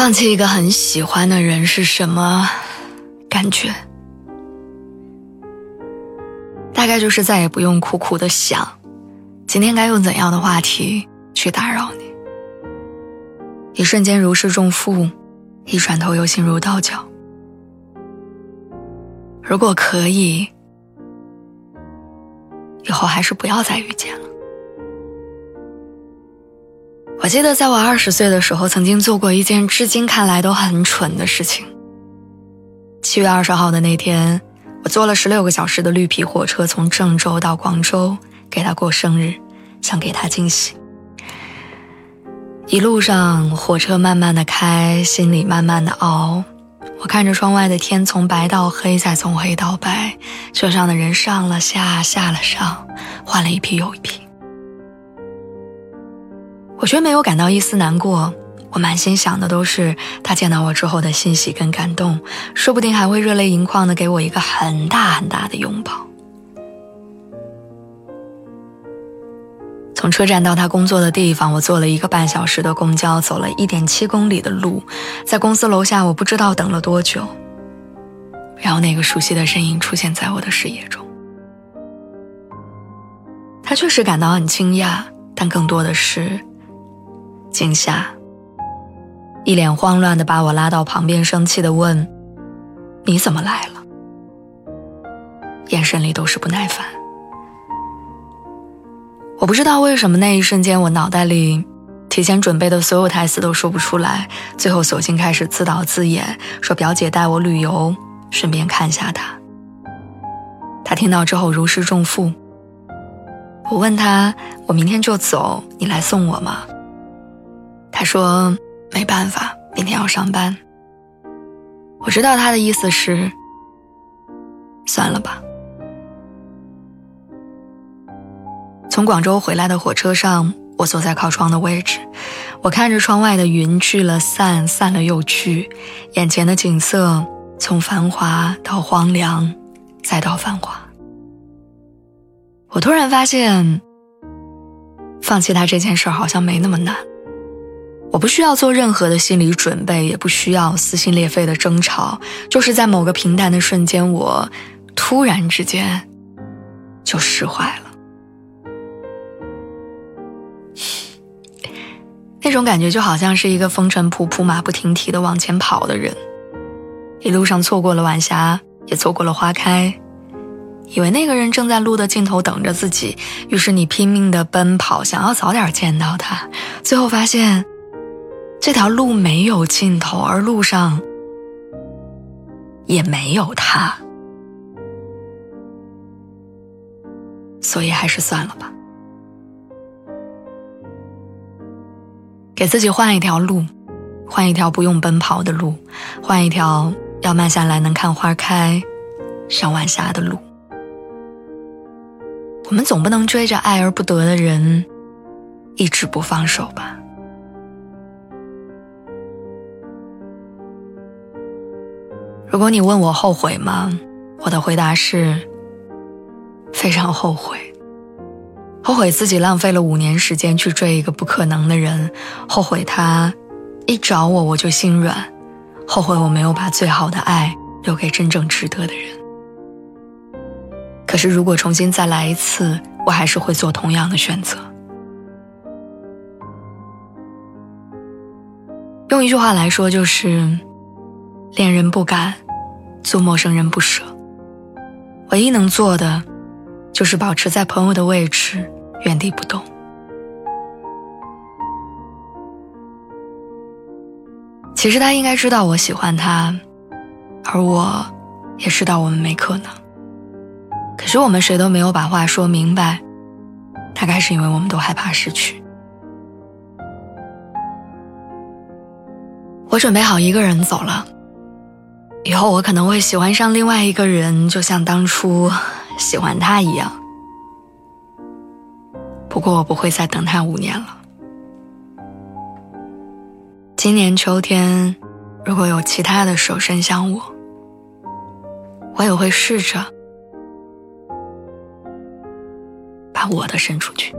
放弃一个很喜欢的人是什么感觉？大概就是再也不用苦苦的想，今天该用怎样的话题去打扰你。一瞬间如释重负，一转头又心如刀绞。如果可以，以后还是不要再遇见了。我记得在我二十岁的时候，曾经做过一件至今看来都很蠢的事情。七月二十号的那天，我坐了十六个小时的绿皮火车从郑州到广州，给他过生日，想给他惊喜。一路上，火车慢慢的开，心里慢慢的熬。我看着窗外的天从白到黑，再从黑到白，车上的人上了下，下了上，换了一批又一批。我却没有感到一丝难过，我满心想的都是他见到我之后的欣喜跟感动，说不定还会热泪盈眶的给我一个很大很大的拥抱。从车站到他工作的地方，我坐了一个半小时的公交，走了一点七公里的路，在公司楼下，我不知道等了多久。然后那个熟悉的身影出现在我的视野中，他确实感到很惊讶，但更多的是。惊吓，一脸慌乱的把我拉到旁边，生气的问：“你怎么来了？”眼神里都是不耐烦。我不知道为什么那一瞬间，我脑袋里提前准备的所有台词都说不出来，最后索性开始自导自演，说表姐带我旅游，顺便看下她。他听到之后如释重负。我问他：“我明天就走，你来送我吗？”他说：“没办法，明天要上班。”我知道他的意思是，算了吧。从广州回来的火车上，我坐在靠窗的位置，我看着窗外的云聚了散，散了又聚，眼前的景色从繁华到荒凉，再到繁华。我突然发现，放弃他这件事好像没那么难。我不需要做任何的心理准备，也不需要撕心裂肺的争吵，就是在某个平淡的瞬间，我突然之间就释怀了。那种感觉就好像是一个风尘仆仆、马不停蹄的往前跑的人，一路上错过了晚霞，也错过了花开，以为那个人正在路的尽头等着自己，于是你拼命的奔跑，想要早点见到他，最后发现。这条路没有尽头，而路上也没有他，所以还是算了吧。给自己换一条路，换一条不用奔跑的路，换一条要慢下来能看花开、赏晚霞的路。我们总不能追着爱而不得的人一直不放手吧。如果你问我后悔吗？我的回答是非常后悔，后悔自己浪费了五年时间去追一个不可能的人，后悔他一找我我就心软，后悔我没有把最好的爱留给真正值得的人。可是如果重新再来一次，我还是会做同样的选择。用一句话来说，就是。恋人不敢，做陌生人不舍。唯一能做的，就是保持在朋友的位置，原地不动。其实他应该知道我喜欢他，而我，也知道我们没可能。可是我们谁都没有把话说明白，大概是因为我们都害怕失去。我准备好一个人走了，以后我可能会喜欢上另外一个人，就像当初喜欢他一样。不过我不会再等他五年了。今年秋天，如果有其他的手伸向我，我也会试着把我的伸出去。